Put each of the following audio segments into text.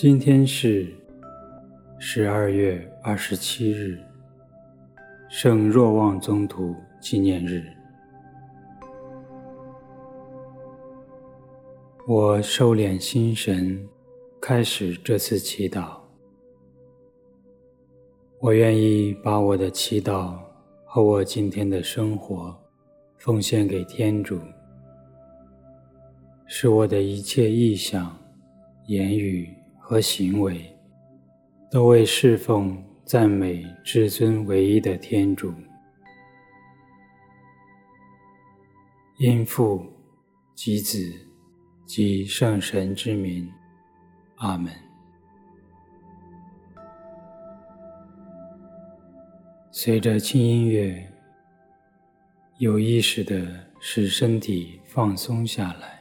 今天是十二月二十七日，圣若望宗徒纪念日。我收敛心神，开始这次祈祷。我愿意把我的祈祷和我今天的生活奉献给天主，使我的一切意向、言语和行为都为侍奉、赞美至尊唯一的天主。因父及子。及圣神之名，阿门。随着轻音乐，有意识的使身体放松下来，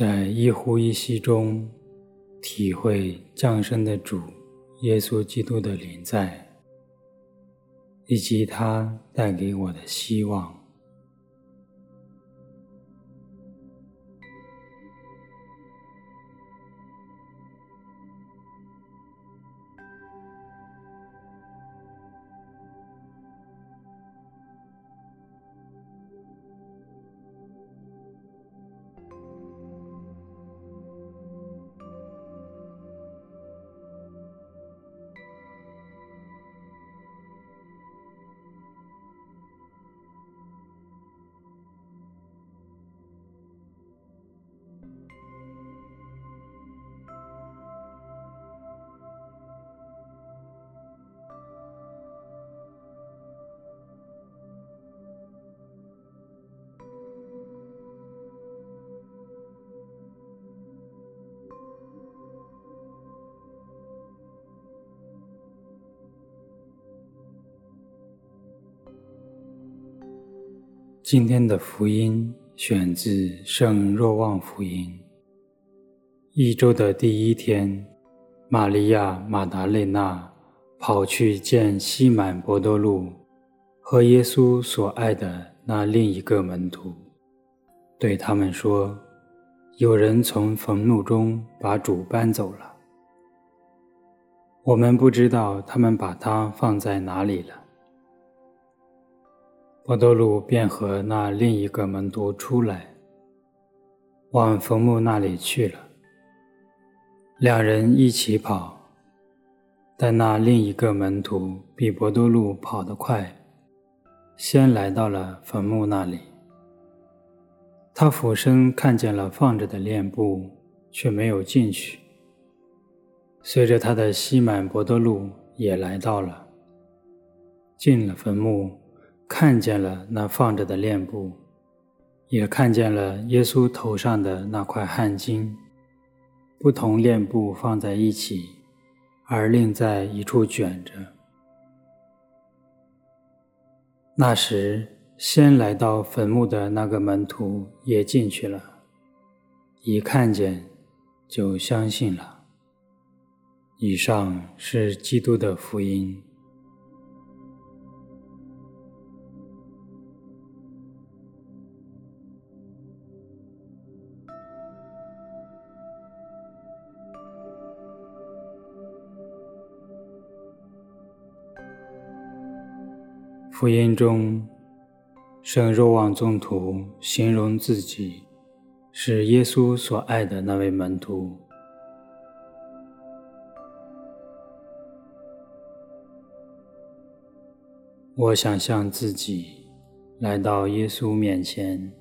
在一呼一吸中，体会降生的主耶稣基督的临在。以及他带给我的希望。今天的福音选自《圣若望福音》。一周的第一天，玛利亚·玛达肋纳跑去见西满伯多禄和耶稣所爱的那另一个门徒，对他们说：“有人从坟墓中把主搬走了，我们不知道他们把他放在哪里了。”伯多禄便和那另一个门徒出来，往坟墓那里去了。两人一起跑，但那另一个门徒比伯多禄跑得快，先来到了坟墓那里。他俯身看见了放着的殓布，却没有进去。随着他的西满伯多禄也来到了，进了坟墓。看见了那放着的殓布，也看见了耶稣头上的那块汗巾，不同殓布放在一起，而另在一处卷着。那时，先来到坟墓的那个门徒也进去了，一看见就相信了。以上是基督的福音。福音中，圣若望宗徒形容自己是耶稣所爱的那位门徒。我想象自己来到耶稣面前。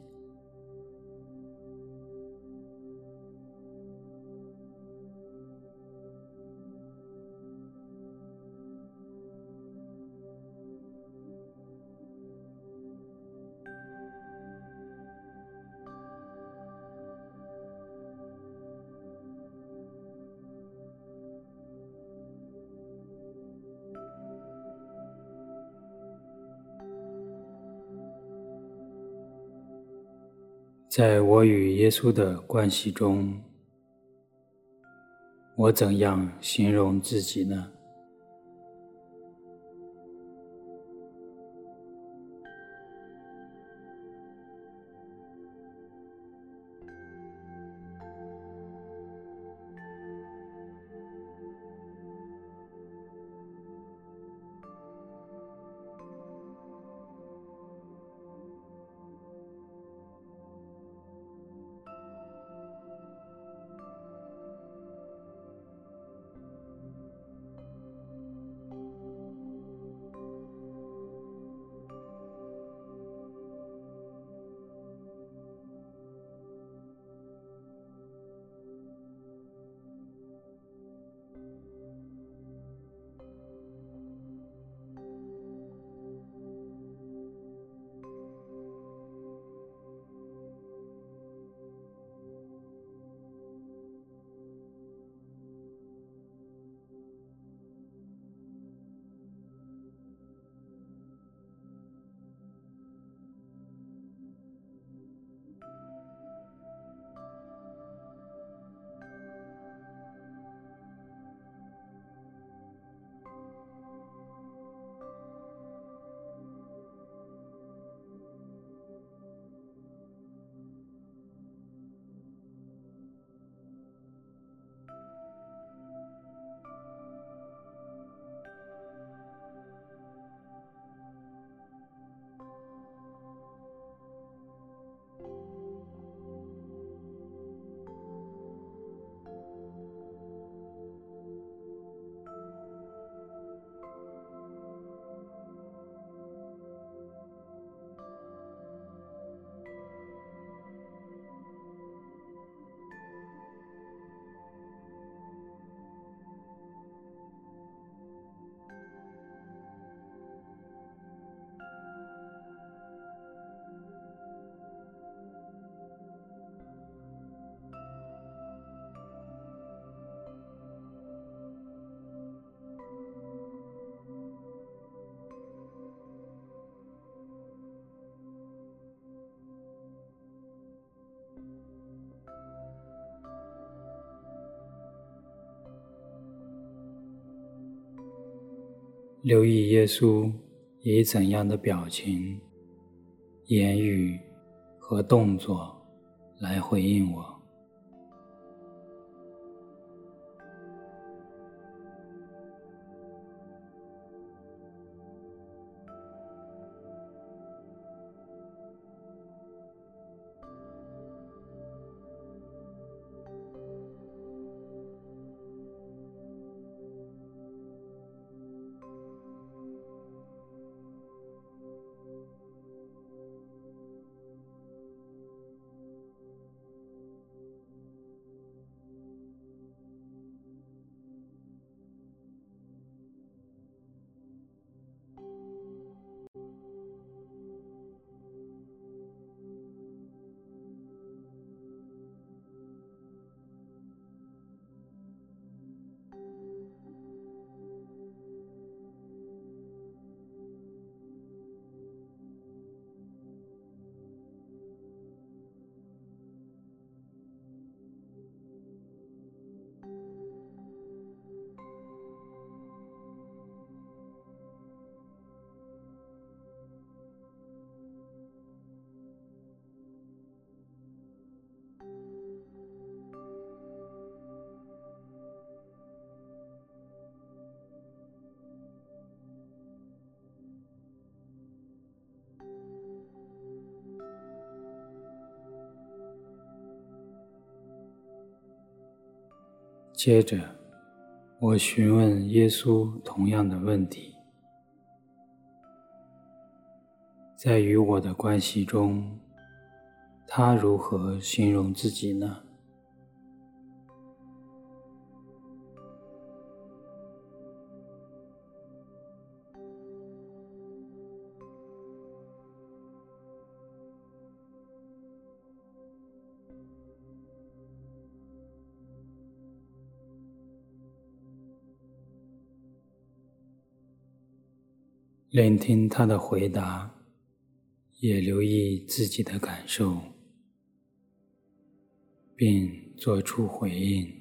在我与耶稣的关系中，我怎样形容自己呢？留意耶稣以怎样的表情、言语和动作来回应我。接着，我询问耶稣同样的问题：在与我的关系中，他如何形容自己呢？聆听他的回答，也留意自己的感受，并做出回应。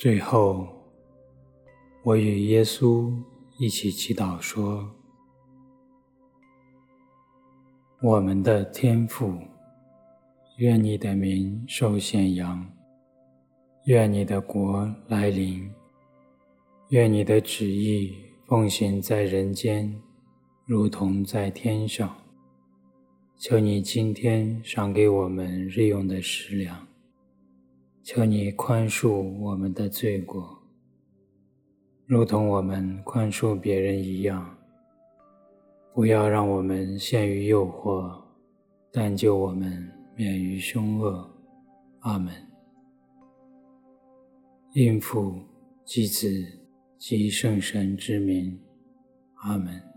最后，我与耶稣一起祈祷说：“我们的天父，愿你的名受显扬，愿你的国来临，愿你的旨意奉行在人间，如同在天上。求你今天赏给我们日用的食粮。”求你宽恕我们的罪过，如同我们宽恕别人一样。不要让我们陷于诱惑，但救我们免于凶恶。阿门。应父及子及圣神之名。阿门。